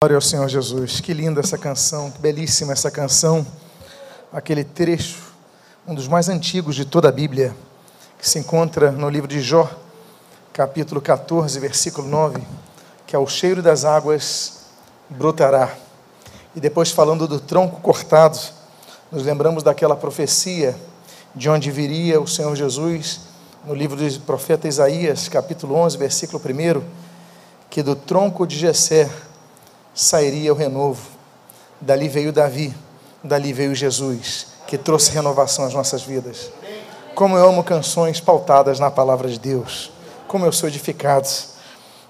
Glória ao Senhor Jesus. Que linda essa canção, que belíssima essa canção. Aquele trecho, um dos mais antigos de toda a Bíblia, que se encontra no livro de Jó, capítulo 14, versículo 9, que é o cheiro das águas brotará. E depois falando do tronco cortado, nos lembramos daquela profecia de onde viria o Senhor Jesus, no livro do profeta Isaías, capítulo 11, versículo 1, que do tronco de Jessé sairia o renovo. Dali veio Davi, dali veio Jesus, que trouxe renovação às nossas vidas. Como eu amo canções pautadas na palavra de Deus. Como eu sou edificado.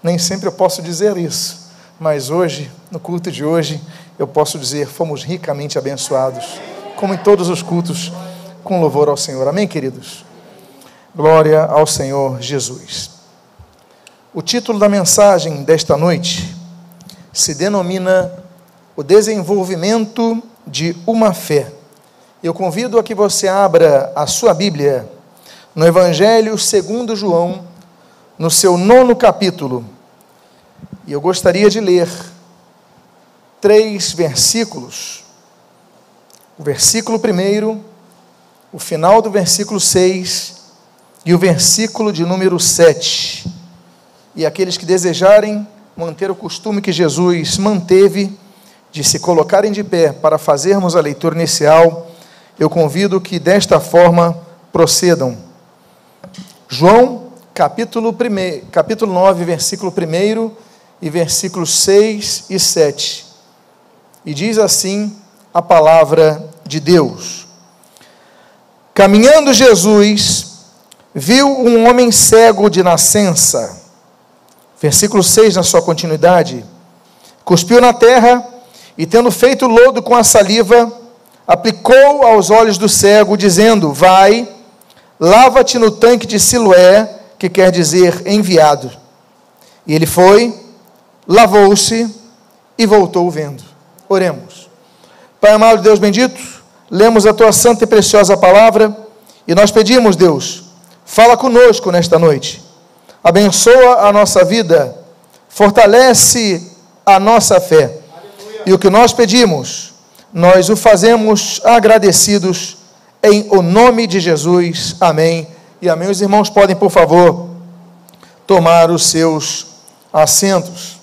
Nem sempre eu posso dizer isso, mas hoje, no culto de hoje, eu posso dizer: fomos ricamente abençoados, como em todos os cultos, com louvor ao Senhor. Amém, queridos? Glória ao Senhor Jesus. O título da mensagem desta noite se denomina o desenvolvimento de uma fé. Eu convido a que você abra a sua Bíblia no Evangelho segundo João, no seu nono capítulo. E eu gostaria de ler três versículos. O versículo primeiro, o final do versículo 6 e o versículo de número 7. E aqueles que desejarem manter o costume que Jesus manteve de se colocarem de pé para fazermos a leitura inicial, eu convido que desta forma procedam. João, capítulo, 1, capítulo 9, versículo 1 e versículos 6 e 7. E diz assim a palavra de Deus. Caminhando Jesus, viu um homem cego de nascença Versículo 6, na sua continuidade. Cuspiu na terra e, tendo feito lodo com a saliva, aplicou aos olhos do cego, dizendo: Vai, lava-te no tanque de Siloé, que quer dizer enviado. E ele foi, lavou-se e voltou vendo. Oremos. Pai amado, Deus bendito, lemos a tua santa e preciosa palavra e nós pedimos, Deus, fala conosco nesta noite abençoa a nossa vida, fortalece a nossa fé. E o que nós pedimos, nós o fazemos agradecidos em o nome de Jesus. Amém. E amém. Os irmãos podem, por favor, tomar os seus assentos.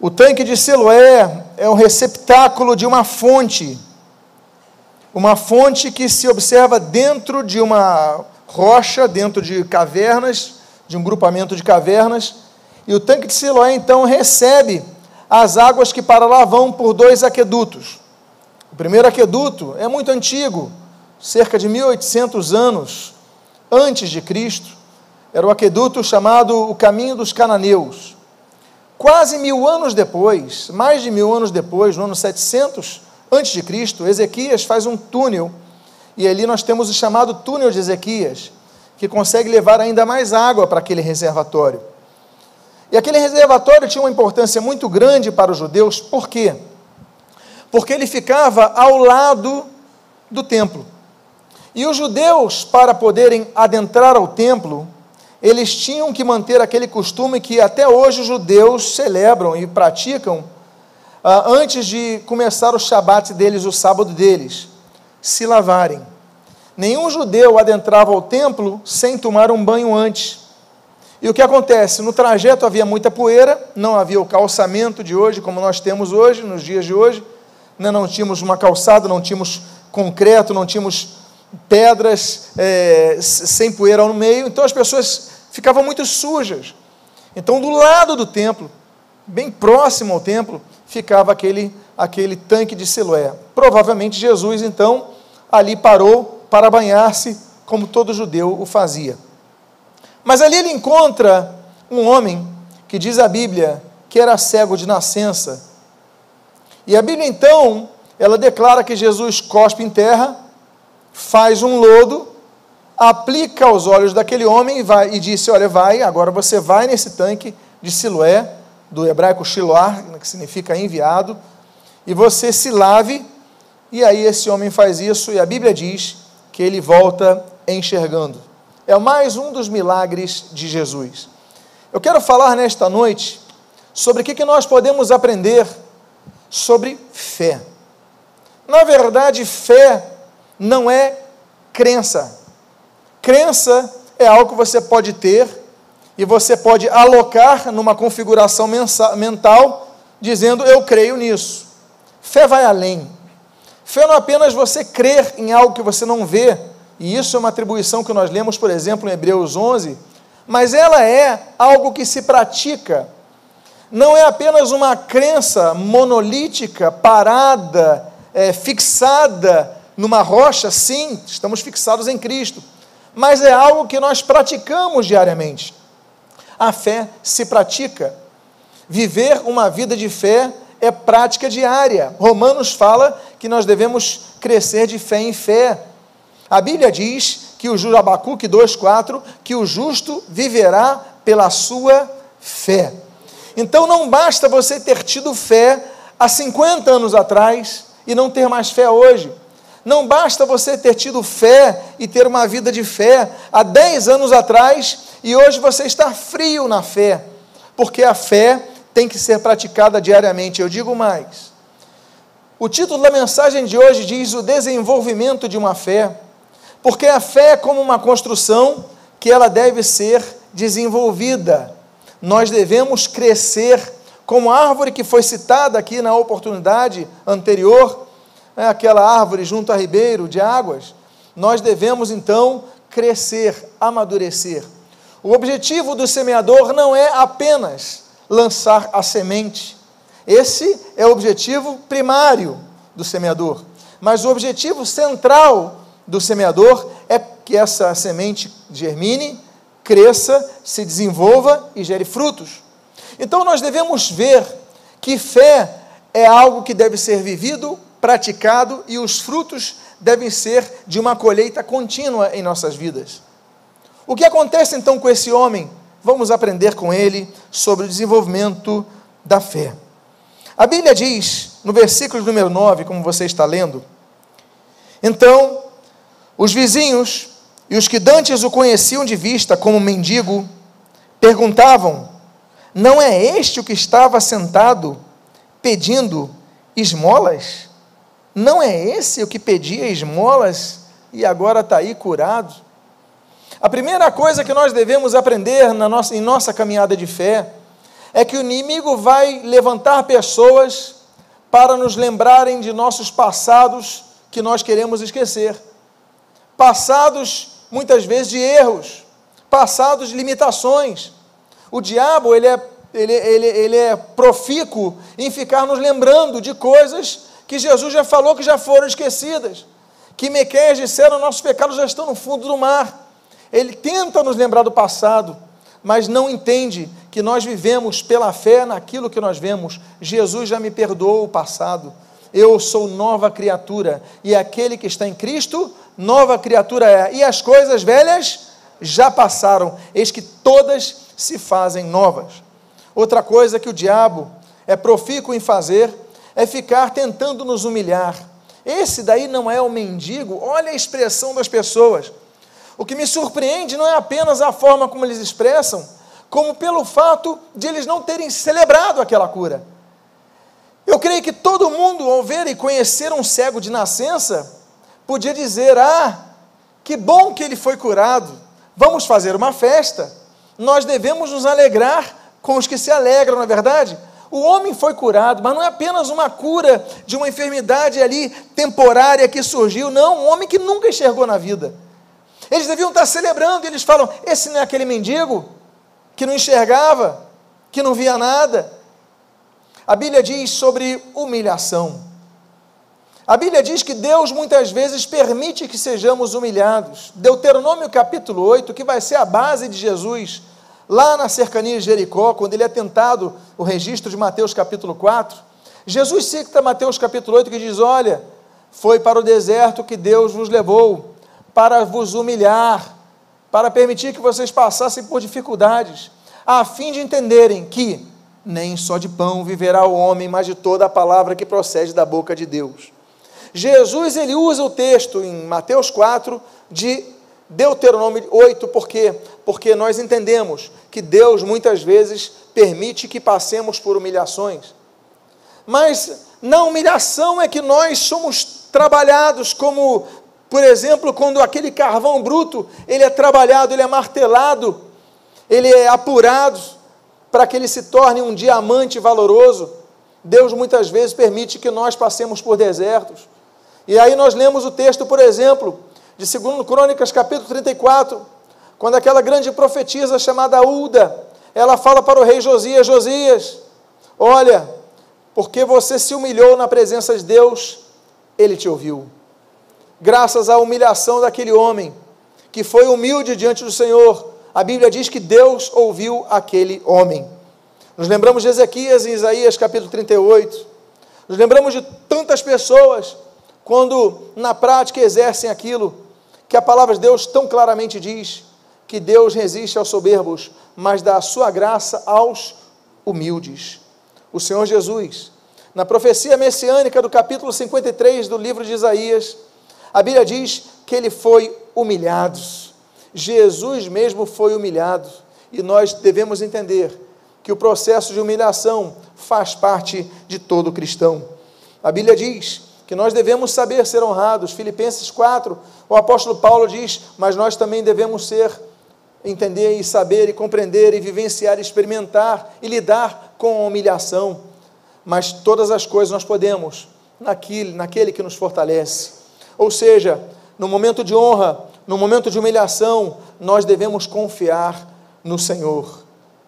O tanque de Siloé é um receptáculo de uma fonte, uma fonte que se observa dentro de uma rocha dentro de cavernas, de um grupamento de cavernas, e o tanque de Siloé então recebe as águas que para lá vão por dois aquedutos. O primeiro aqueduto é muito antigo, cerca de 1800 anos antes de Cristo, era o aqueduto chamado o Caminho dos Cananeus. Quase mil anos depois, mais de mil anos depois, no ano 700 antes de Cristo, Ezequias faz um túnel e ali nós temos o chamado túnel de Ezequias, que consegue levar ainda mais água para aquele reservatório. E aquele reservatório tinha uma importância muito grande para os judeus, por quê? Porque ele ficava ao lado do templo. E os judeus, para poderem adentrar ao templo, eles tinham que manter aquele costume que até hoje os judeus celebram e praticam ah, antes de começar o shabat deles, o sábado deles se lavarem. Nenhum judeu adentrava ao templo sem tomar um banho antes. E o que acontece? No trajeto havia muita poeira, não havia o calçamento de hoje, como nós temos hoje, nos dias de hoje. Né? Não tínhamos uma calçada, não tínhamos concreto, não tínhamos pedras é, sem poeira no meio. Então as pessoas ficavam muito sujas. Então, do lado do templo, bem próximo ao templo, ficava aquele, aquele tanque de Siloé. Provavelmente Jesus, então, ali parou para banhar-se, como todo judeu o fazia. Mas ali ele encontra um homem que diz a Bíblia que era cego de nascença. E a Bíblia então, ela declara que Jesus cospe em terra, faz um lodo, aplica aos olhos daquele homem e, vai, e disse: Olha, vai, agora você vai nesse tanque de Siloé, do hebraico Shiloar, que significa enviado, e você se lave e aí esse homem faz isso e a Bíblia diz que ele volta enxergando. É mais um dos milagres de Jesus. Eu quero falar nesta noite sobre o que, nós podemos aprender sobre fé. Na verdade, fé não é crença. Crença é algo que você pode ter e você pode alocar numa configuração mental, dizendo eu creio nisso. Fé vai além. Fé não é apenas você crer em algo que você não vê, e isso é uma atribuição que nós lemos, por exemplo, em Hebreus 11, mas ela é algo que se pratica. Não é apenas uma crença monolítica, parada, é, fixada numa rocha, sim, estamos fixados em Cristo, mas é algo que nós praticamos diariamente. A fé se pratica. Viver uma vida de fé é prática diária. Romanos fala que nós devemos crescer de fé em fé. A Bíblia diz que o Abacuque 2,4, que o justo viverá pela sua fé. Então não basta você ter tido fé há 50 anos atrás e não ter mais fé hoje. Não basta você ter tido fé e ter uma vida de fé há 10 anos atrás e hoje você está frio na fé, porque a fé tem que ser praticada diariamente. Eu digo mais. O título da mensagem de hoje diz o desenvolvimento de uma fé, porque a fé é como uma construção que ela deve ser desenvolvida. Nós devemos crescer como a árvore que foi citada aqui na oportunidade anterior, né, aquela árvore junto a ribeiro de águas. Nós devemos então crescer, amadurecer. O objetivo do semeador não é apenas lançar a semente. Esse é o objetivo primário do semeador. Mas o objetivo central do semeador é que essa semente germine, cresça, se desenvolva e gere frutos. Então nós devemos ver que fé é algo que deve ser vivido, praticado e os frutos devem ser de uma colheita contínua em nossas vidas. O que acontece então com esse homem? Vamos aprender com ele sobre o desenvolvimento da fé. A Bíblia diz, no versículo número 9, como você está lendo, então, os vizinhos e os que dantes o conheciam de vista como mendigo, perguntavam: Não é este o que estava sentado pedindo esmolas? Não é esse o que pedia esmolas e agora está aí curado? A primeira coisa que nós devemos aprender na nossa, em nossa caminhada de fé é que o inimigo vai levantar pessoas para nos lembrarem de nossos passados que nós queremos esquecer. Passados, muitas vezes, de erros, passados de limitações. O diabo, ele é, ele, ele, ele é profícuo em ficar nos lembrando de coisas que Jesus já falou que já foram esquecidas. Que Mequeias disseram, nossos pecados já estão no fundo do mar. Ele tenta nos lembrar do passado, mas não entende que nós vivemos pela fé naquilo que nós vemos. Jesus já me perdoou o passado. Eu sou nova criatura e aquele que está em Cristo, nova criatura é. E as coisas velhas já passaram, eis que todas se fazem novas. Outra coisa que o diabo é profícuo em fazer é ficar tentando nos humilhar. Esse daí não é o mendigo, olha a expressão das pessoas. O que me surpreende não é apenas a forma como eles expressam, como pelo fato de eles não terem celebrado aquela cura. Eu creio que todo mundo, ao ver e conhecer um cego de nascença, podia dizer: Ah, que bom que ele foi curado, vamos fazer uma festa. Nós devemos nos alegrar com os que se alegram, na é verdade? O homem foi curado, mas não é apenas uma cura de uma enfermidade ali temporária que surgiu, não, um homem que nunca enxergou na vida. Eles deviam estar celebrando, e eles falam: esse não é aquele mendigo que não enxergava, que não via nada. A Bíblia diz sobre humilhação. A Bíblia diz que Deus muitas vezes permite que sejamos humilhados. Deuteronômio capítulo 8, que vai ser a base de Jesus, lá na cercania de Jericó, quando ele é tentado, o registro de Mateus capítulo 4. Jesus cita Mateus capítulo 8 que diz: Olha, foi para o deserto que Deus vos levou para vos humilhar, para permitir que vocês passassem por dificuldades, a fim de entenderem que nem só de pão viverá o homem, mas de toda a palavra que procede da boca de Deus. Jesus ele usa o texto em Mateus 4 de Deuteronômio 8, por quê? Porque nós entendemos que Deus muitas vezes permite que passemos por humilhações. Mas na humilhação é que nós somos trabalhados como, por exemplo, quando aquele carvão bruto, ele é trabalhado, ele é martelado, ele é apurado para que ele se torne um diamante valoroso. Deus muitas vezes permite que nós passemos por desertos. E aí nós lemos o texto, por exemplo, de 2 Crônicas, capítulo 34, quando aquela grande profetisa chamada Uda, ela fala para o rei Josias: Josias, olha, porque você se humilhou na presença de Deus, ele te ouviu. Graças à humilhação daquele homem, que foi humilde diante do Senhor, a Bíblia diz que Deus ouviu aquele homem. Nos lembramos de Ezequias em Isaías capítulo 38. Nos lembramos de tantas pessoas quando na prática exercem aquilo que a palavra de Deus tão claramente diz que Deus resiste aos soberbos, mas dá a sua graça aos humildes. O Senhor Jesus, na profecia messiânica do capítulo 53 do livro de Isaías, a Bíblia diz que ele foi humilhado. Jesus mesmo foi humilhado, e nós devemos entender que o processo de humilhação faz parte de todo cristão. A Bíblia diz que nós devemos saber ser honrados. Filipenses 4, o apóstolo Paulo diz: Mas nós também devemos ser, entender e saber e compreender e vivenciar, experimentar e lidar com a humilhação. Mas todas as coisas nós podemos naquele, naquele que nos fortalece. Ou seja, no momento de honra, no momento de humilhação, nós devemos confiar no Senhor.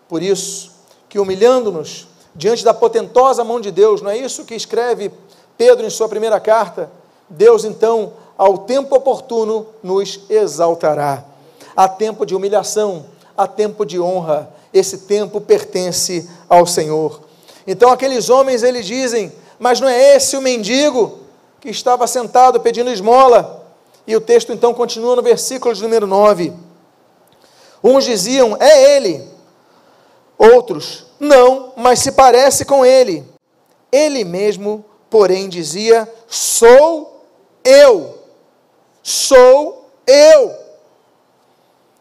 Por isso, que humilhando-nos diante da potentosa mão de Deus, não é isso que escreve Pedro, em sua primeira carta, Deus então, ao tempo oportuno, nos exaltará. Há tempo de humilhação, há tempo de honra, esse tempo pertence ao Senhor. Então aqueles homens, eles dizem, mas não é esse o mendigo que estava sentado pedindo esmola? E o texto então continua no versículo de número 9. Uns diziam, é ele. Outros, não, mas se parece com ele. Ele mesmo porém dizia: Sou eu, sou eu.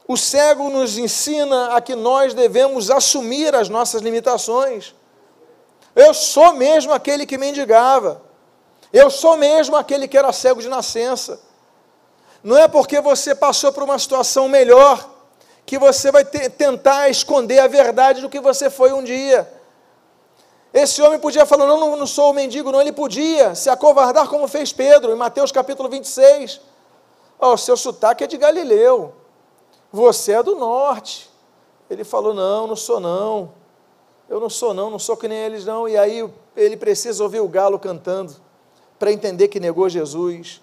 O cego nos ensina a que nós devemos assumir as nossas limitações. Eu sou mesmo aquele que mendigava. Eu sou mesmo aquele que era cego de nascença. Não é porque você passou por uma situação melhor que você vai tentar esconder a verdade do que você foi um dia. Esse homem podia falar: não, não, sou o mendigo, não. Ele podia se acovardar como fez Pedro, em Mateus capítulo 26. Oh, seu sotaque é de Galileu, você é do norte. Ele falou: não, não sou não. Eu não sou não, não sou que nem eles não. E aí ele precisa ouvir o galo cantando para entender que negou Jesus.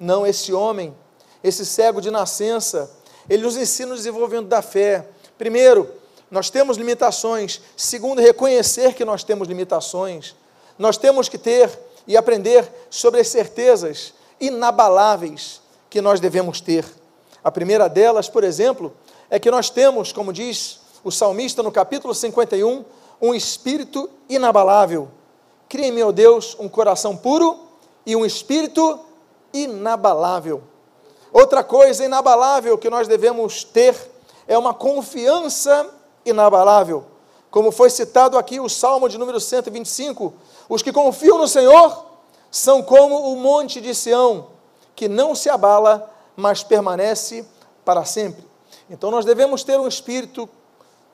Não, esse homem, esse cego de nascença, ele nos ensina o desenvolvimento da fé. Primeiro, nós temos limitações. Segundo, reconhecer que nós temos limitações. Nós temos que ter e aprender sobre as certezas inabaláveis que nós devemos ter. A primeira delas, por exemplo, é que nós temos, como diz o salmista no capítulo 51, um espírito inabalável. Cria em meu Deus um coração puro e um espírito inabalável. Outra coisa inabalável que nós devemos ter é uma confiança inabalável. Como foi citado aqui o Salmo de número 125, os que confiam no Senhor são como o monte de Sião, que não se abala, mas permanece para sempre. Então nós devemos ter um espírito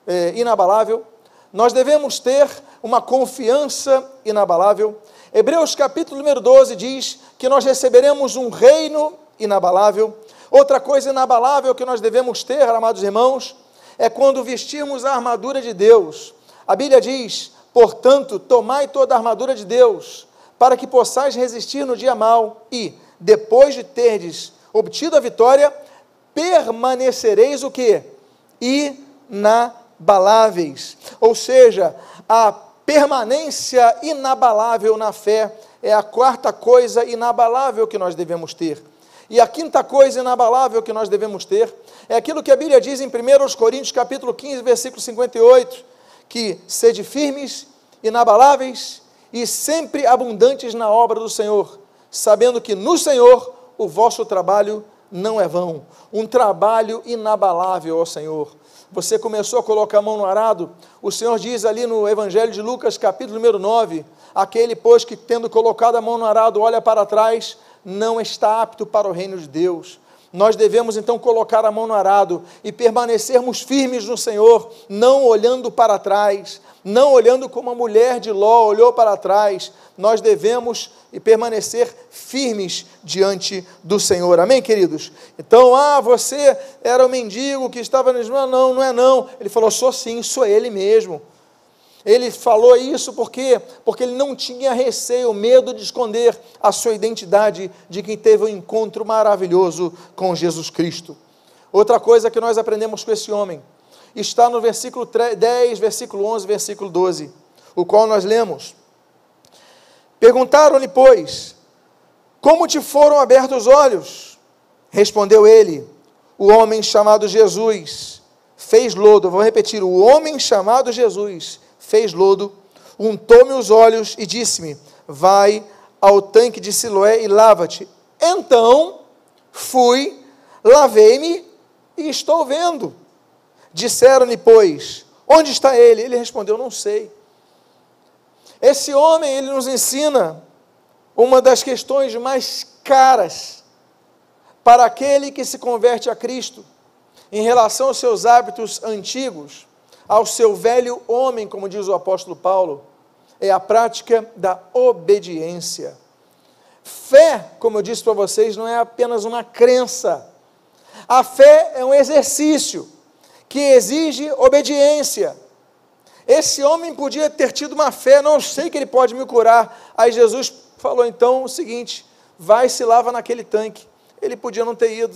é, inabalável, nós devemos ter uma confiança inabalável. Hebreus capítulo número 12 diz que nós receberemos um reino inabalável. Outra coisa inabalável que nós devemos ter, amados irmãos, é quando vestirmos a armadura de Deus. A Bíblia diz: portanto, tomai toda a armadura de Deus, para que possais resistir no dia mal, e, depois de terdes obtido a vitória, permanecereis o que? Inabaláveis. Ou seja, a permanência inabalável na fé é a quarta coisa inabalável que nós devemos ter. E a quinta coisa inabalável que nós devemos ter é aquilo que a Bíblia diz em 1 Coríntios capítulo 15, versículo 58, que sede firmes, inabaláveis e sempre abundantes na obra do Senhor, sabendo que no Senhor o vosso trabalho não é vão, um trabalho inabalável ao Senhor. Você começou a colocar a mão no arado, o Senhor diz ali no Evangelho de Lucas, capítulo número 9: aquele, pois, que tendo colocado a mão no arado, olha para trás, não está apto para o reino de Deus. Nós devemos então colocar a mão no arado e permanecermos firmes no Senhor, não olhando para trás, não olhando como a mulher de Ló olhou para trás. Nós devemos permanecer firmes diante do Senhor. Amém, queridos? Então, ah, você era o mendigo que estava no não, não é não. Ele falou: "Sou sim, sou ele mesmo". Ele falou isso porque porque ele não tinha receio, medo de esconder a sua identidade de quem teve um encontro maravilhoso com Jesus Cristo. Outra coisa que nós aprendemos com esse homem está no versículo 10, versículo 11, versículo 12, o qual nós lemos. Perguntaram-lhe, pois, como te foram abertos os olhos? Respondeu ele, o homem chamado Jesus fez lodo. Vou repetir: o homem chamado Jesus fez lodo, untou-me os olhos e disse-me: Vai ao tanque de Siloé e lava-te. Então fui, lavei-me e estou vendo. Disseram-lhe, pois, onde está ele? Ele respondeu: Não sei. Esse homem, ele nos ensina uma das questões mais caras para aquele que se converte a Cristo em relação aos seus hábitos antigos ao seu velho homem, como diz o apóstolo Paulo, é a prática da obediência. Fé, como eu disse para vocês, não é apenas uma crença. A fé é um exercício que exige obediência. Esse homem podia ter tido uma fé, não sei que ele pode me curar. Aí Jesus falou então o seguinte: vai se lava naquele tanque. Ele podia não ter ido.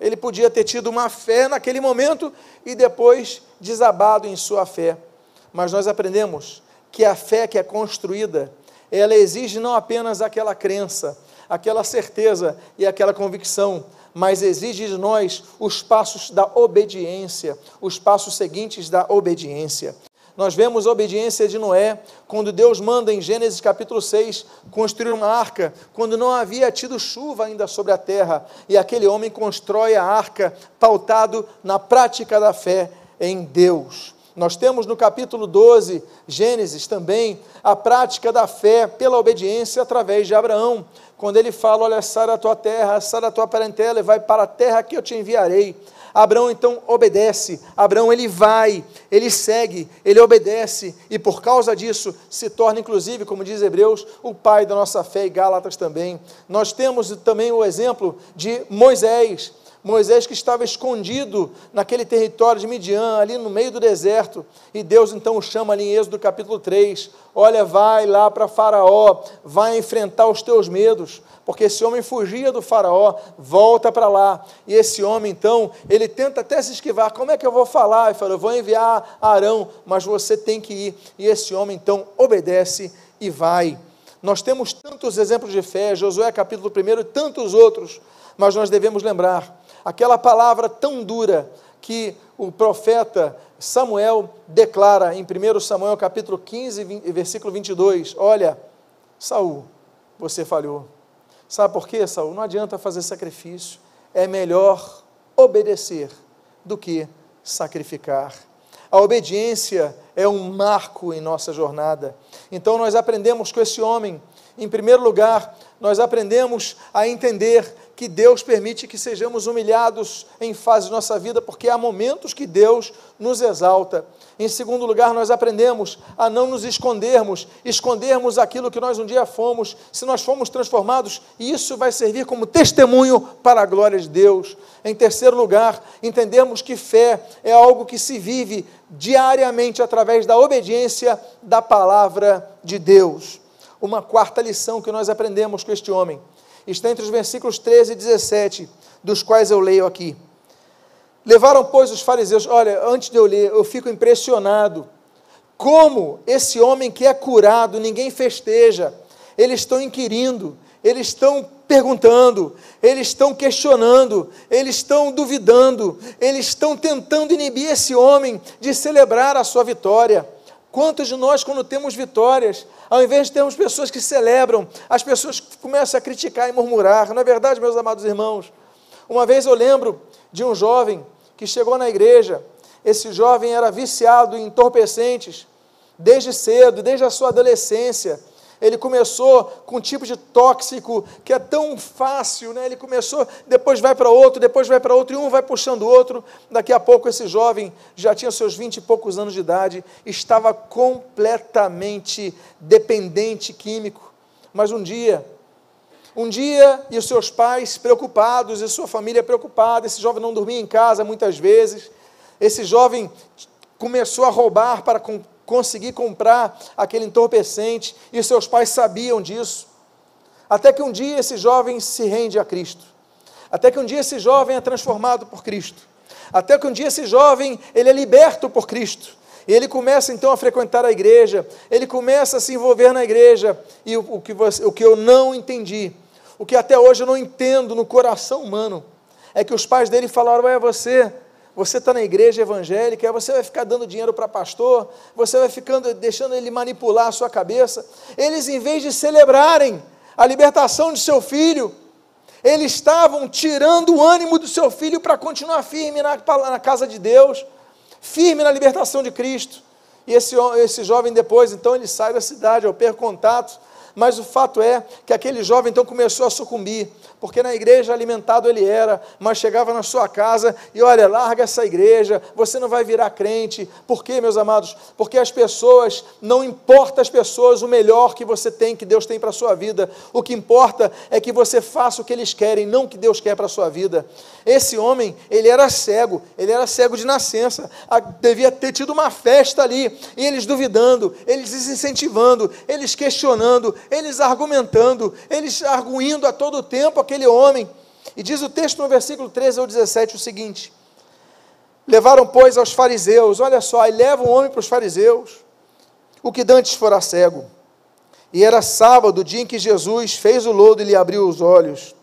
Ele podia ter tido uma fé naquele momento e depois desabado em sua fé. Mas nós aprendemos que a fé que é construída, ela exige não apenas aquela crença, aquela certeza e aquela convicção, mas exige de nós os passos da obediência, os passos seguintes da obediência. Nós vemos a obediência de Noé, quando Deus manda em Gênesis capítulo 6 construir uma arca, quando não havia tido chuva ainda sobre a terra, e aquele homem constrói a arca pautado na prática da fé em Deus. Nós temos no capítulo 12, Gênesis também, a prática da fé pela obediência através de Abraão, quando ele fala: Olha, sai da tua terra, sai da tua parentela e vai para a terra que eu te enviarei. Abraão então obedece, Abraão ele vai, ele segue, ele obedece. E por causa disso se torna inclusive, como diz Hebreus, o pai da nossa fé e Gálatas também. Nós temos também o exemplo de Moisés, Moisés que estava escondido naquele território de Midian, ali no meio do deserto, e Deus então o chama ali em Êxodo capítulo 3, olha, vai lá para Faraó, vai enfrentar os teus medos, porque esse homem fugia do faraó, volta para lá, e esse homem então, ele tenta até se esquivar, como é que eu vou falar? Ele fala, eu vou enviar Arão, mas você tem que ir, e esse homem então obedece e vai. Nós temos tantos exemplos de fé, Josué capítulo 1 e tantos outros, mas nós devemos lembrar, aquela palavra tão dura que o profeta Samuel declara em 1 Samuel capítulo 15, versículo 22, olha, Saul, você falhou, Sabe por quê, Saul? Não adianta fazer sacrifício. É melhor obedecer do que sacrificar. A obediência é um marco em nossa jornada. Então nós aprendemos com esse homem, em primeiro lugar, nós aprendemos a entender que Deus permite que sejamos humilhados em fases de nossa vida, porque há momentos que Deus nos exalta. Em segundo lugar, nós aprendemos a não nos escondermos, escondermos aquilo que nós um dia fomos. Se nós fomos transformados, isso vai servir como testemunho para a glória de Deus. Em terceiro lugar, entendemos que fé é algo que se vive diariamente através da obediência da palavra de Deus. Uma quarta lição que nós aprendemos com este homem está entre os versículos 13 e 17, dos quais eu leio aqui. Levaram, pois, os fariseus, olha, antes de eu ler, eu fico impressionado. Como esse homem que é curado, ninguém festeja, eles estão inquirindo, eles estão perguntando, eles estão questionando, eles estão duvidando, eles estão tentando inibir esse homem de celebrar a sua vitória. Quantos de nós, quando temos vitórias, ao invés de termos pessoas que celebram, as pessoas começam a criticar e murmurar? Não é verdade, meus amados irmãos? Uma vez eu lembro de um jovem que chegou na igreja. Esse jovem era viciado em entorpecentes desde cedo, desde a sua adolescência. Ele começou com um tipo de tóxico que é tão fácil, né? Ele começou, depois vai para outro, depois vai para outro, e um vai puxando o outro. Daqui a pouco esse jovem já tinha seus vinte e poucos anos de idade, estava completamente dependente químico. Mas um dia, um dia, e os seus pais preocupados, e sua família preocupada, esse jovem não dormia em casa muitas vezes, esse jovem começou a roubar para conseguir comprar aquele entorpecente, e seus pais sabiam disso. Até que um dia esse jovem se rende a Cristo. Até que um dia esse jovem é transformado por Cristo. Até que um dia esse jovem, ele é liberto por Cristo. E ele começa então a frequentar a igreja, ele começa a se envolver na igreja. E o, o, que, você, o que eu não entendi, o que até hoje eu não entendo no coração humano, é que os pais dele falaram: é você você está na igreja evangélica, você vai ficar dando dinheiro para pastor, você vai ficando deixando ele manipular a sua cabeça. Eles, em vez de celebrarem a libertação de seu filho, eles estavam tirando o ânimo do seu filho para continuar firme na, na, casa de Deus, firme na libertação de Cristo. E esse, esse jovem depois, então, ele sai da cidade, eu perco contato, mas o fato é que aquele jovem então começou a sucumbir porque na igreja alimentado ele era, mas chegava na sua casa e olha, larga essa igreja, você não vai virar crente. Por quê, meus amados? Porque as pessoas, não importa as pessoas o melhor que você tem, que Deus tem para a sua vida, o que importa é que você faça o que eles querem, não o que Deus quer para a sua vida. Esse homem, ele era cego, ele era cego de nascença, devia ter tido uma festa ali, e eles duvidando, eles desincentivando, eles questionando, eles argumentando, eles arguindo a todo tempo aquele homem. E diz o texto no versículo 13 ao 17 o seguinte: Levaram, pois, aos fariseus, olha só, e levam o homem para os fariseus, o que dantes fora cego. E era sábado, dia em que Jesus fez o lodo e lhe abriu os olhos.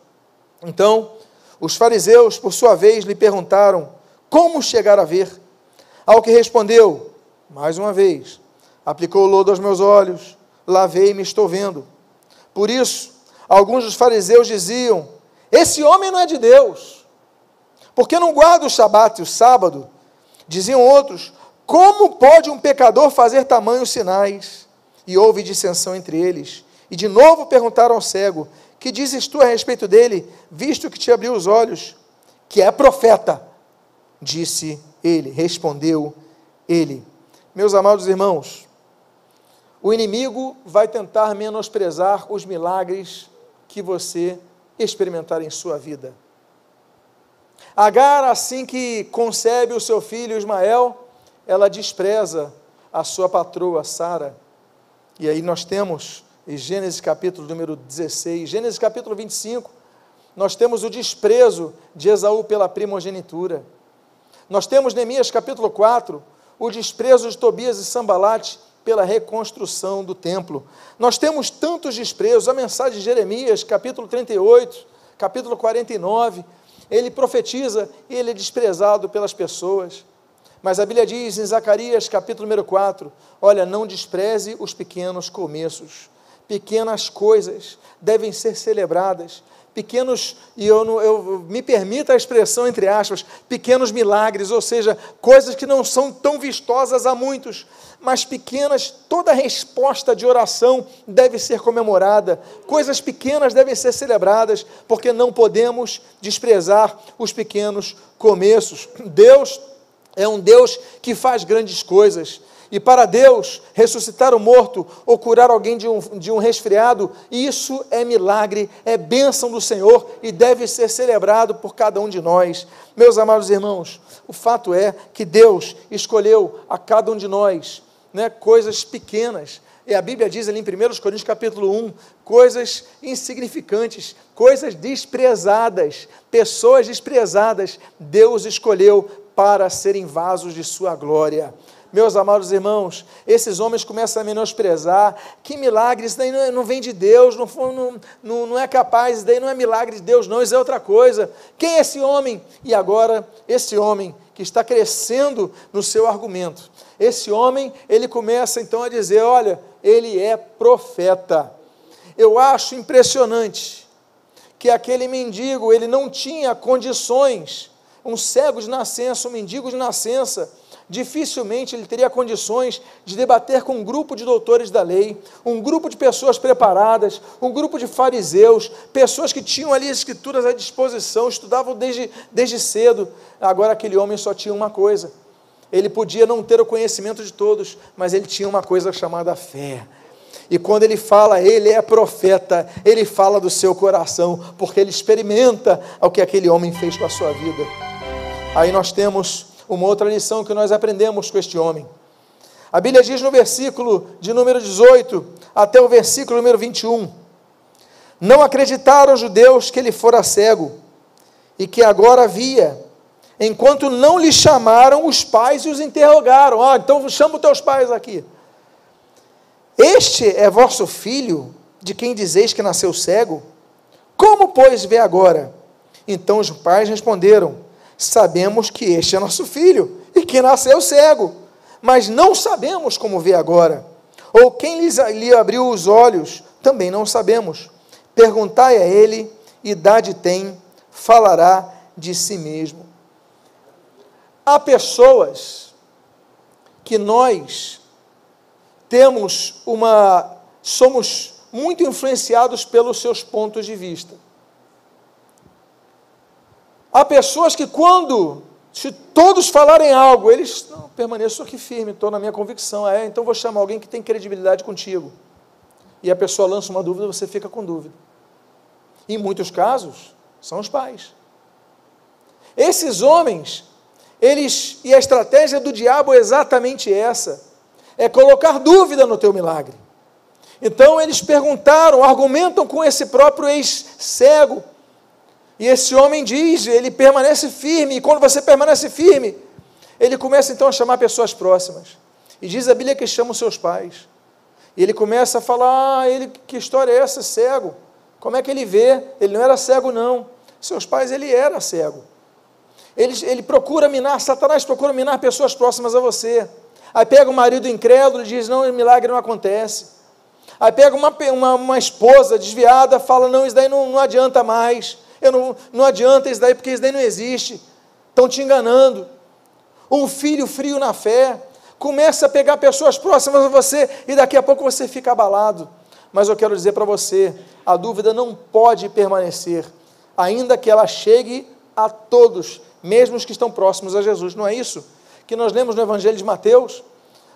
Então, os fariseus, por sua vez, lhe perguntaram: Como chegar a ver? Ao que respondeu: Mais uma vez, aplicou o lodo aos meus olhos, lavei e me estou vendo. Por isso, Alguns dos fariseus diziam: Esse homem não é de Deus, porque não guarda o shabat e o sábado. Diziam outros: Como pode um pecador fazer tamanhos sinais? E houve dissensão entre eles. E de novo perguntaram ao cego: Que dizes tu a respeito dele, visto que te abriu os olhos? Que é profeta. Disse ele, respondeu ele. Meus amados irmãos, o inimigo vai tentar menosprezar os milagres que você experimentar em sua vida. Agar, assim que concebe o seu filho Ismael, ela despreza a sua patroa Sara. E aí nós temos, em Gênesis capítulo número 16, Gênesis capítulo 25, nós temos o desprezo de Esaú pela primogenitura. Nós temos Neemias capítulo 4, o desprezo de Tobias e Sambalate pela reconstrução do templo. Nós temos tantos desprezos, a mensagem de Jeremias, capítulo 38, capítulo 49, ele profetiza e ele é desprezado pelas pessoas. Mas a Bíblia diz em Zacarias, capítulo número 4, olha, não despreze os pequenos começos. Pequenas coisas devem ser celebradas, pequenos, e eu, não, eu me permita a expressão entre aspas, pequenos milagres, ou seja, coisas que não são tão vistosas a muitos, mas pequenas, toda resposta de oração deve ser comemorada, coisas pequenas devem ser celebradas, porque não podemos desprezar os pequenos começos. Deus é um Deus que faz grandes coisas. E para Deus, ressuscitar o morto ou curar alguém de um, de um resfriado, isso é milagre, é bênção do Senhor e deve ser celebrado por cada um de nós. Meus amados irmãos, o fato é que Deus escolheu a cada um de nós né, coisas pequenas. E a Bíblia diz ali em 1 Coríntios capítulo 1, coisas insignificantes, coisas desprezadas, pessoas desprezadas, Deus escolheu para serem vasos de sua glória. Meus amados irmãos, esses homens começam a menosprezar. Que milagre, isso daí não, é, não vem de Deus, não, não, não é capaz, isso daí não é milagre de Deus, não, isso é outra coisa. Quem é esse homem? E agora, esse homem que está crescendo no seu argumento, esse homem, ele começa então a dizer: olha, ele é profeta. Eu acho impressionante que aquele mendigo, ele não tinha condições, um cego de nascença, um mendigo de nascença, dificilmente ele teria condições de debater com um grupo de doutores da lei, um grupo de pessoas preparadas, um grupo de fariseus, pessoas que tinham ali as escrituras à disposição, estudavam desde, desde cedo. Agora aquele homem só tinha uma coisa. Ele podia não ter o conhecimento de todos, mas ele tinha uma coisa chamada fé. E quando ele fala, ele é profeta, ele fala do seu coração, porque ele experimenta o que aquele homem fez com a sua vida. Aí nós temos uma outra lição que nós aprendemos com este homem. A Bíblia diz no versículo de número 18 até o versículo número 21: Não acreditaram os judeus que ele fora cego e que agora via, enquanto não lhe chamaram os pais e os interrogaram. Ah, então chama os teus pais aqui. Este é vosso filho, de quem dizeis que nasceu cego? Como, pois, vê agora? Então os pais responderam: Sabemos que este é nosso filho e que nasceu cego, mas não sabemos como vê agora. Ou quem lhe abriu os olhos, também não sabemos. Perguntai a ele, idade tem, falará de si mesmo. Há pessoas que nós temos uma. somos muito influenciados pelos seus pontos de vista. Há pessoas que, quando se todos falarem algo, eles não, permaneço aqui firme, estou na minha convicção. É, então vou chamar alguém que tem credibilidade contigo. E a pessoa lança uma dúvida, você fica com dúvida. Em muitos casos, são os pais. Esses homens, eles e a estratégia do diabo é exatamente essa é colocar dúvida no teu milagre. Então eles perguntaram, argumentam com esse próprio ex-cego. E esse homem diz, ele permanece firme, e quando você permanece firme, ele começa então a chamar pessoas próximas. E diz a Bíblia que chama os seus pais. E ele começa a falar: ah, ele, que história é essa, cego? Como é que ele vê? Ele não era cego, não. Seus pais, ele era cego. Ele, ele procura minar, Satanás procura minar pessoas próximas a você. Aí pega o marido incrédulo e diz: Não, milagre não acontece. Aí pega uma, uma, uma esposa desviada, fala: Não, isso daí não, não adianta mais. Eu não, não adianta isso daí, porque isso daí não existe. Estão te enganando. Um filho frio na fé começa a pegar pessoas próximas a você e daqui a pouco você fica abalado. Mas eu quero dizer para você: a dúvida não pode permanecer, ainda que ela chegue a todos, mesmo os que estão próximos a Jesus. Não é isso? que nós lemos no Evangelho de Mateus,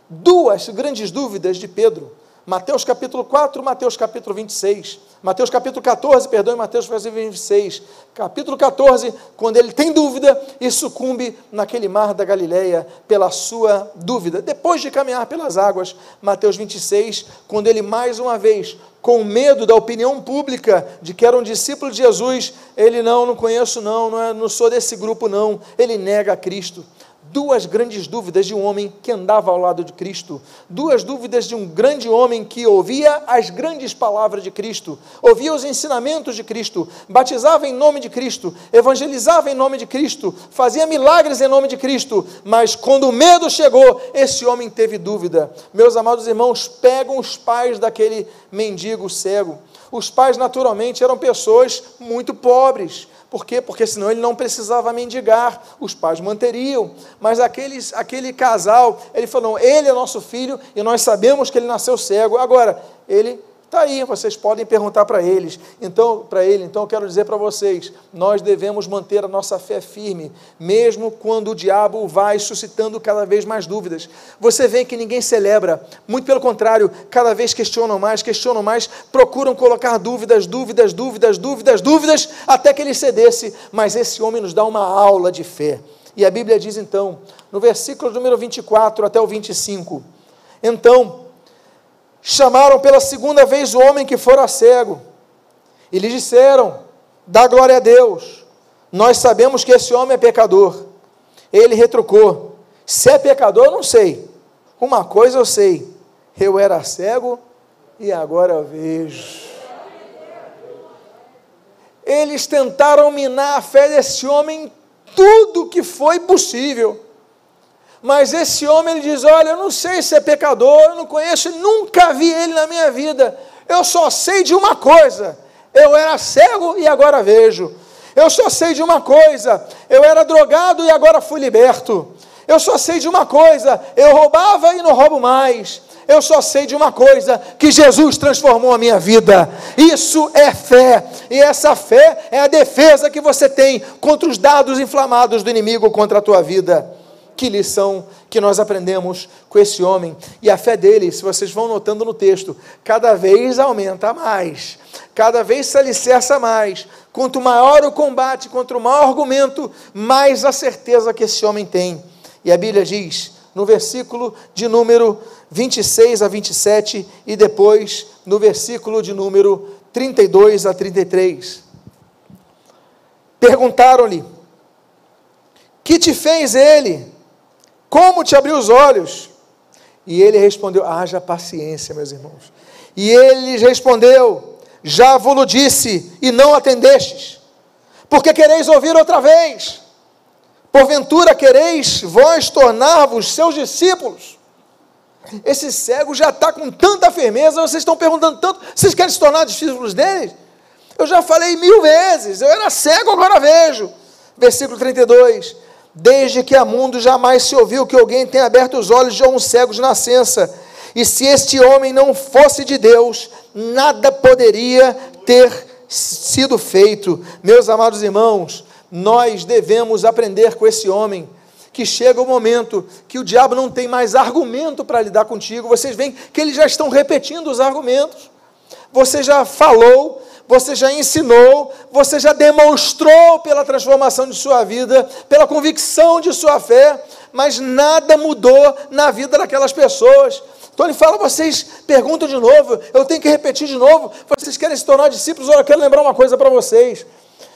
duas grandes dúvidas de Pedro. Mateus capítulo 4, Mateus capítulo 26. Mateus capítulo 14, perdão, Mateus capítulo 26. Capítulo 14, quando ele tem dúvida e sucumbe naquele mar da Galileia pela sua dúvida. Depois de caminhar pelas águas, Mateus 26, quando ele mais uma vez, com medo da opinião pública de que era um discípulo de Jesus, ele não, não conheço não, não, é, não sou desse grupo não, ele nega a Cristo duas grandes dúvidas de um homem que andava ao lado de Cristo, duas dúvidas de um grande homem que ouvia as grandes palavras de Cristo, ouvia os ensinamentos de Cristo, batizava em nome de Cristo, evangelizava em nome de Cristo, fazia milagres em nome de Cristo, mas quando o medo chegou, esse homem teve dúvida. Meus amados irmãos, pegam os pais daquele mendigo cego. Os pais, naturalmente, eram pessoas muito pobres, por quê? Porque senão ele não precisava mendigar, os pais manteriam. Mas aqueles, aquele casal, ele falou: ele é nosso filho e nós sabemos que ele nasceu cego. Agora, ele Está aí, vocês podem perguntar para eles. Então, para ele, então eu quero dizer para vocês, nós devemos manter a nossa fé firme, mesmo quando o diabo vai suscitando cada vez mais dúvidas. Você vê que ninguém celebra, muito pelo contrário, cada vez questionam mais, questionam mais, procuram colocar dúvidas, dúvidas, dúvidas, dúvidas, dúvidas, até que ele cedesse. Mas esse homem nos dá uma aula de fé. E a Bíblia diz então, no versículo número 24 até o 25, então, chamaram pela segunda vez o homem que fora cego e lhe disseram: Dá glória a Deus, nós sabemos que esse homem é pecador. Ele retrucou: Se é pecador, eu não sei. Uma coisa eu sei: eu era cego e agora vejo. Eles tentaram minar a fé desse homem tudo que foi possível. Mas esse homem ele diz: Olha, eu não sei se é pecador, eu não conheço, nunca vi ele na minha vida. Eu só sei de uma coisa: Eu era cego e agora vejo. Eu só sei de uma coisa: eu era drogado e agora fui liberto. Eu só sei de uma coisa: eu roubava e não roubo mais. Eu só sei de uma coisa: que Jesus transformou a minha vida. Isso é fé. E essa fé é a defesa que você tem contra os dados inflamados do inimigo contra a tua vida. Que lição que nós aprendemos com esse homem. E a fé dele, se vocês vão notando no texto, cada vez aumenta mais, cada vez se alicerça mais. Quanto maior o combate, quanto maior argumento, mais a certeza que esse homem tem. E a Bíblia diz, no versículo de número 26 a 27 e depois no versículo de número 32 a 33. Perguntaram-lhe: Que te fez ele? Como te abriu os olhos? E ele respondeu: Haja paciência, meus irmãos. E ele respondeu: Já vos disse e não atendestes. Porque quereis ouvir outra vez? Porventura quereis vós tornar-vos seus discípulos? Esse cego já está com tanta firmeza, vocês estão perguntando tanto, vocês querem se tornar discípulos dele? Eu já falei mil vezes, eu era cego, agora vejo. Versículo 32: Desde que há mundo jamais se ouviu que alguém tenha aberto os olhos de um cego de nascença, e se este homem não fosse de Deus, nada poderia ter sido feito. Meus amados irmãos, nós devemos aprender com esse homem que chega o momento que o diabo não tem mais argumento para lidar contigo. Vocês veem que eles já estão repetindo os argumentos. Você já falou, você já ensinou, você já demonstrou pela transformação de sua vida, pela convicção de sua fé, mas nada mudou na vida daquelas pessoas. Então ele fala, vocês perguntam de novo, eu tenho que repetir de novo, vocês querem se tornar discípulos? Olha, eu quero lembrar uma coisa para vocês.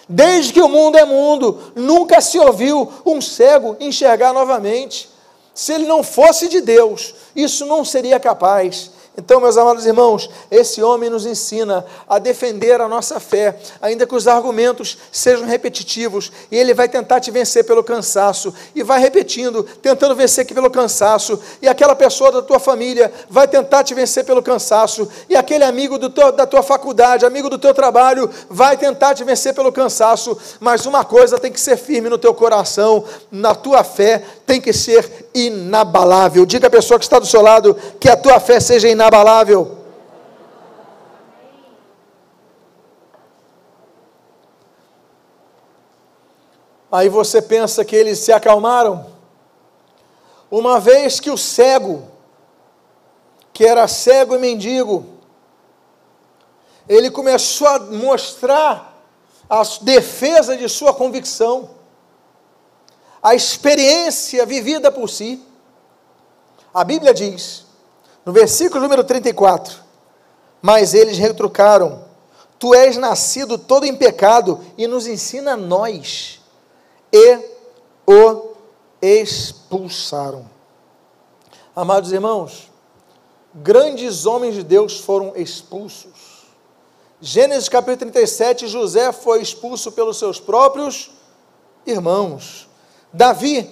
Desde que o mundo é mundo, nunca se ouviu um cego enxergar novamente. Se ele não fosse de Deus, isso não seria capaz. Então, meus amados irmãos, esse homem nos ensina a defender a nossa fé, ainda que os argumentos sejam repetitivos, e ele vai tentar te vencer pelo cansaço, e vai repetindo, tentando vencer pelo cansaço, e aquela pessoa da tua família vai tentar te vencer pelo cansaço, e aquele amigo teu, da tua faculdade, amigo do teu trabalho, vai tentar te vencer pelo cansaço, mas uma coisa tem que ser firme no teu coração, na tua fé, tem que ser inabalável. Diga à pessoa que está do seu lado que a tua fé seja inabalável. Aí você pensa que eles se acalmaram. Uma vez que o cego, que era cego e mendigo, ele começou a mostrar a defesa de sua convicção a experiência vivida por si. A Bíblia diz, no versículo número 34, mas eles retrucaram: Tu és nascido todo em pecado e nos ensina a nós. E o expulsaram. Amados irmãos, grandes homens de Deus foram expulsos. Gênesis capítulo 37, José foi expulso pelos seus próprios irmãos. Davi,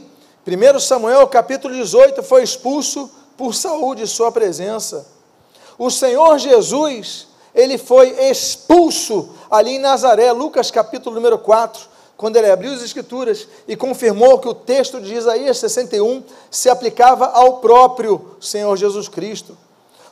1 Samuel capítulo 18, foi expulso por saúde de sua presença. O Senhor Jesus, ele foi expulso ali em Nazaré, Lucas capítulo número 4, quando ele abriu as escrituras e confirmou que o texto de Isaías 61 se aplicava ao próprio Senhor Jesus Cristo.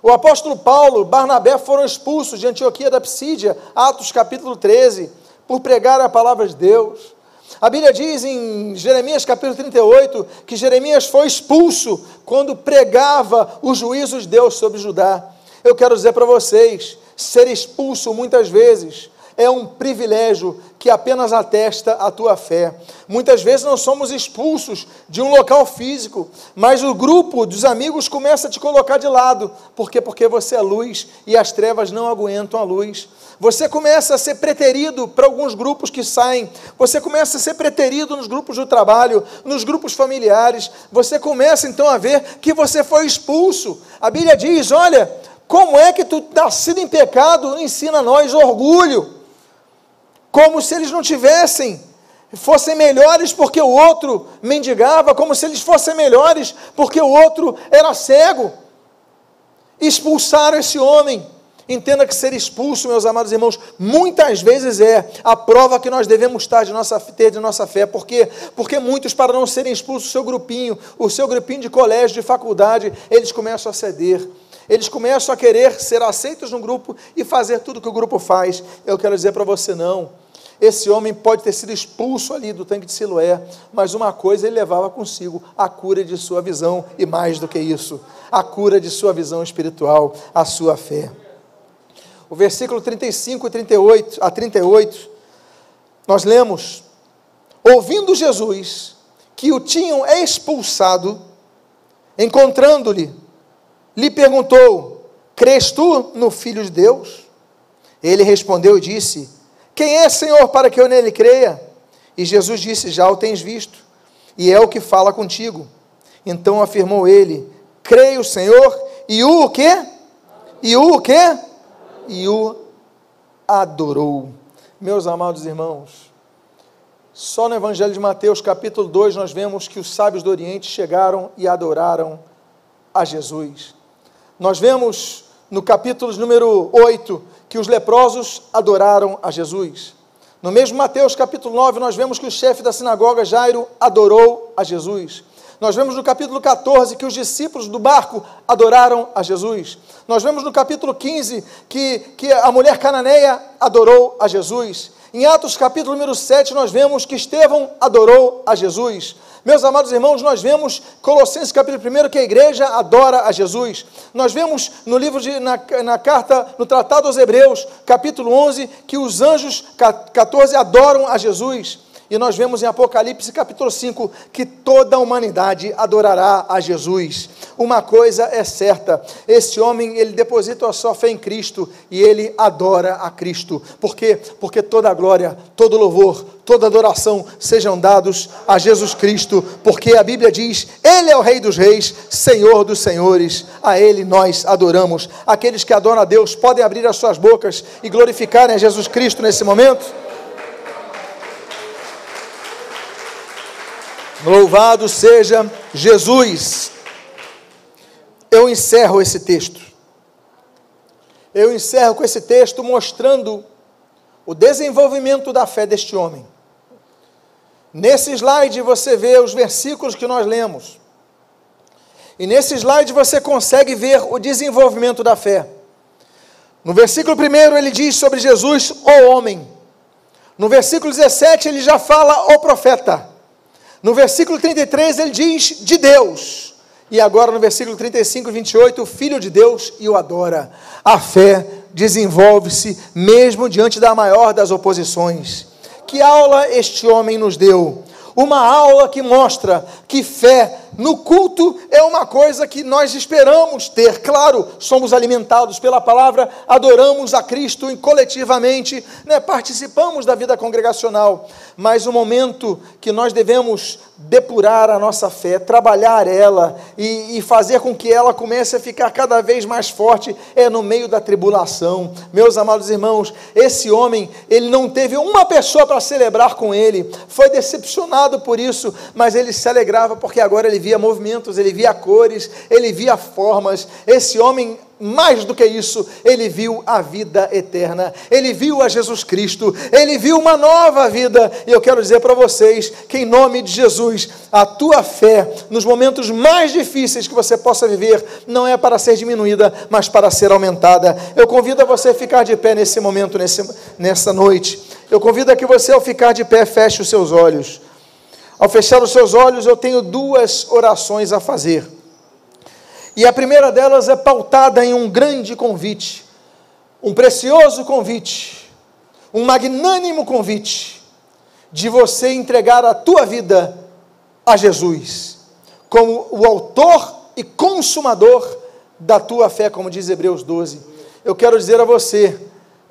O apóstolo Paulo, Barnabé foram expulsos de Antioquia da Psídia, Atos capítulo 13, por pregar a palavra de Deus. A Bíblia diz em Jeremias capítulo 38 que Jeremias foi expulso quando pregava os juízos de Deus sobre Judá. Eu quero dizer para vocês, ser expulso muitas vezes é um privilégio que apenas atesta a tua fé. Muitas vezes não somos expulsos de um local físico, mas o grupo dos amigos começa a te colocar de lado. Por quê? Porque você é luz e as trevas não aguentam a luz. Você começa a ser preterido para alguns grupos que saem. Você começa a ser preterido nos grupos do trabalho, nos grupos familiares. Você começa então a ver que você foi expulso. A Bíblia diz: olha, como é que tu nascido em pecado ensina a nós orgulho? Como se eles não tivessem fossem melhores porque o outro mendigava, como se eles fossem melhores porque o outro era cego. Expulsaram esse homem. Entenda que ser expulso, meus amados irmãos, muitas vezes é a prova que nós devemos estar de nossa, ter de nossa fé. Por quê? Porque muitos, para não serem expulsos, o seu grupinho, o seu grupinho de colégio, de faculdade, eles começam a ceder. Eles começam a querer ser aceitos no grupo e fazer tudo que o grupo faz. Eu quero dizer para você, não. Esse homem pode ter sido expulso ali do tanque de Siloé, mas uma coisa ele levava consigo: a cura de sua visão, e mais do que isso, a cura de sua visão espiritual, a sua fé. O versículo 35 e 38 a 38, nós lemos: Ouvindo Jesus que o tinham expulsado, encontrando-lhe, lhe perguntou: Crês tu no Filho de Deus? Ele respondeu e disse: Quem é, Senhor, para que eu nele creia? E Jesus disse: Já o tens visto, e é o que fala contigo. Então afirmou ele: Creio, Senhor, e o quê? E o quê? E o adorou. Meus amados irmãos, só no Evangelho de Mateus, capítulo 2, nós vemos que os sábios do Oriente chegaram e adoraram a Jesus. Nós vemos no capítulo número 8 que os leprosos adoraram a Jesus. No mesmo Mateus capítulo 9, nós vemos que o chefe da sinagoga, Jairo, adorou a Jesus. Nós vemos no capítulo 14 que os discípulos do barco adoraram a Jesus. Nós vemos no capítulo 15 que, que a mulher cananeia adorou a Jesus. Em Atos capítulo número 7, nós vemos que Estevão adorou a Jesus. Meus amados irmãos, nós vemos Colossenses capítulo 1 que a igreja adora a Jesus. Nós vemos no livro de na, na carta no Tratado aos Hebreus, capítulo 11, que os anjos 14 adoram a Jesus. E nós vemos em Apocalipse capítulo 5 que toda a humanidade adorará a Jesus. Uma coisa é certa, esse homem, ele deposita a sua fé em Cristo e ele adora a Cristo. Por quê? Porque toda a glória, todo louvor, toda adoração sejam dados a Jesus Cristo, porque a Bíblia diz: Ele é o Rei dos Reis, Senhor dos Senhores, a Ele nós adoramos. Aqueles que adoram a Deus podem abrir as suas bocas e glorificarem a Jesus Cristo nesse momento? Louvado seja Jesus. Eu encerro esse texto. Eu encerro com esse texto mostrando o desenvolvimento da fé deste homem. Nesse slide você vê os versículos que nós lemos. E nesse slide você consegue ver o desenvolvimento da fé. No versículo 1 ele diz sobre Jesus, o homem. No versículo 17 ele já fala o profeta. No versículo 33 ele diz de Deus. E agora no versículo 35 e 28, o Filho de Deus e o adora. A fé desenvolve-se mesmo diante da maior das oposições. Que aula este homem nos deu? Uma aula que mostra que fé no culto é uma coisa que nós esperamos ter. Claro, somos alimentados pela palavra, adoramos a Cristo coletivamente, né, participamos da vida congregacional, mas o momento que nós devemos depurar a nossa fé, trabalhar ela e, e, fazer com que ela comece a ficar cada vez mais forte é no meio da tribulação. Meus amados irmãos, esse homem, ele não teve uma pessoa para celebrar com ele, foi decepcionado por isso, mas ele se alegrava porque agora ele via movimentos, ele via cores, ele via formas. Esse homem mais do que isso, ele viu a vida eterna, ele viu a Jesus Cristo, ele viu uma nova vida. E eu quero dizer para vocês que, em nome de Jesus, a tua fé, nos momentos mais difíceis que você possa viver, não é para ser diminuída, mas para ser aumentada. Eu convido a você a ficar de pé nesse momento, nesse, nessa noite. Eu convido a que você, ao ficar de pé, feche os seus olhos. Ao fechar os seus olhos, eu tenho duas orações a fazer. E a primeira delas é pautada em um grande convite, um precioso convite, um magnânimo convite de você entregar a tua vida a Jesus, como o autor e consumador da tua fé, como diz Hebreus 12. Eu quero dizer a você,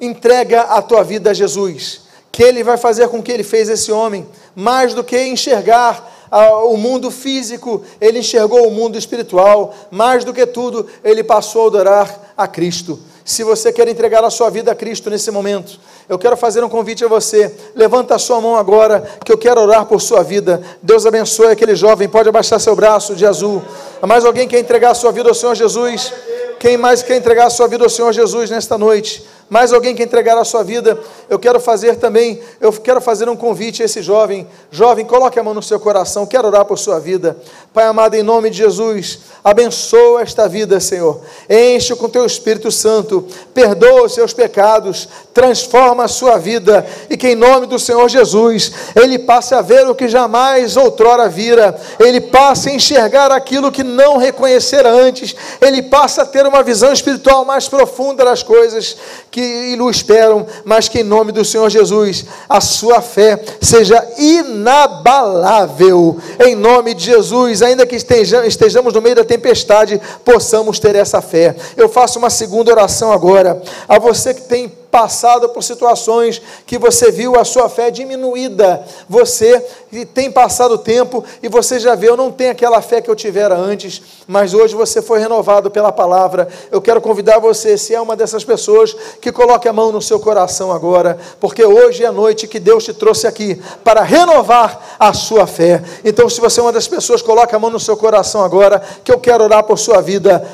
entrega a tua vida a Jesus que ele vai fazer com que ele fez esse homem, mais do que enxergar ah, o mundo físico, ele enxergou o mundo espiritual, mais do que tudo, ele passou a adorar a Cristo. Se você quer entregar a sua vida a Cristo nesse momento, eu quero fazer um convite a você. Levanta a sua mão agora, que eu quero orar por sua vida. Deus abençoe aquele jovem. Pode abaixar seu braço de azul. Mais alguém quer entregar a sua vida ao Senhor Jesus? Quem mais quer entregar a sua vida ao Senhor Jesus nesta noite? Mais alguém que entregar a sua vida? Eu quero fazer também, eu quero fazer um convite a esse jovem. Jovem, coloque a mão no seu coração, quero orar por sua vida. Pai amado, em nome de Jesus, abençoa esta vida, Senhor. Enche com teu Espírito Santo, perdoa os seus pecados, transforma a sua vida e que em nome do Senhor Jesus, ele passe a ver o que jamais outrora vira, ele passe a enxergar aquilo que não reconhecera antes, ele passa a ter uma visão espiritual mais profunda das coisas que o esperam, mas que em nome do Senhor Jesus, a sua fé seja inabalável, em nome de Jesus, ainda que estejamos no meio da tempestade, possamos ter essa fé. Eu faço uma segunda oração agora, a você que tem passado por situações que você viu a sua fé diminuída. Você tem passado o tempo e você já vê, eu não tenho aquela fé que eu tivera antes, mas hoje você foi renovado pela palavra. Eu quero convidar você, se é uma dessas pessoas, que coloque a mão no seu coração agora, porque hoje é a noite que Deus te trouxe aqui para renovar a sua fé. Então, se você é uma das pessoas, coloque a mão no seu coração agora, que eu quero orar por sua vida.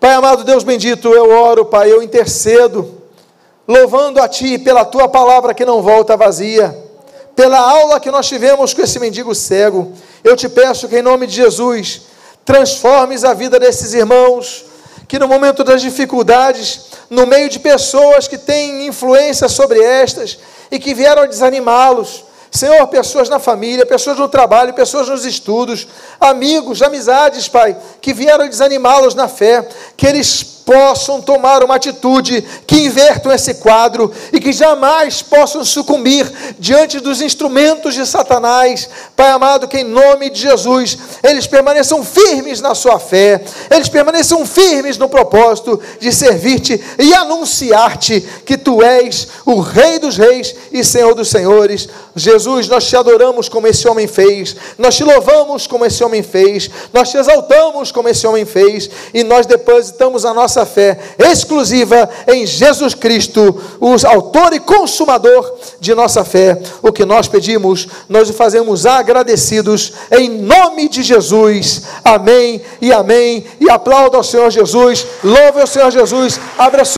Pai amado, Deus bendito, eu oro, Pai, eu intercedo louvando a Ti pela Tua palavra que não volta vazia, pela aula que nós tivemos com esse mendigo cego. Eu te peço que, em nome de Jesus, transformes a vida desses irmãos, que no momento das dificuldades, no meio de pessoas que têm influência sobre estas e que vieram desanimá-los, Senhor, pessoas na família, pessoas no trabalho, pessoas nos estudos, amigos, amizades, Pai, que vieram desanimá-los na fé, que eles possam tomar uma atitude que invertam esse quadro e que jamais possam sucumbir diante dos instrumentos de Satanás. Pai amado, que em nome de Jesus eles permaneçam firmes na sua fé, eles permaneçam firmes no propósito de servir-te e anunciar-te que tu és o Rei dos Reis e Senhor dos Senhores. Jesus, nós te adoramos como esse homem fez, nós te louvamos como esse homem fez, nós te exaltamos como esse homem fez e nós depositamos a nossa nossa fé exclusiva em Jesus Cristo, o autor e consumador de nossa fé. O que nós pedimos, nós o fazemos agradecidos em nome de Jesus. Amém e amém. E aplauda ao Senhor Jesus, louve ao Senhor Jesus, abra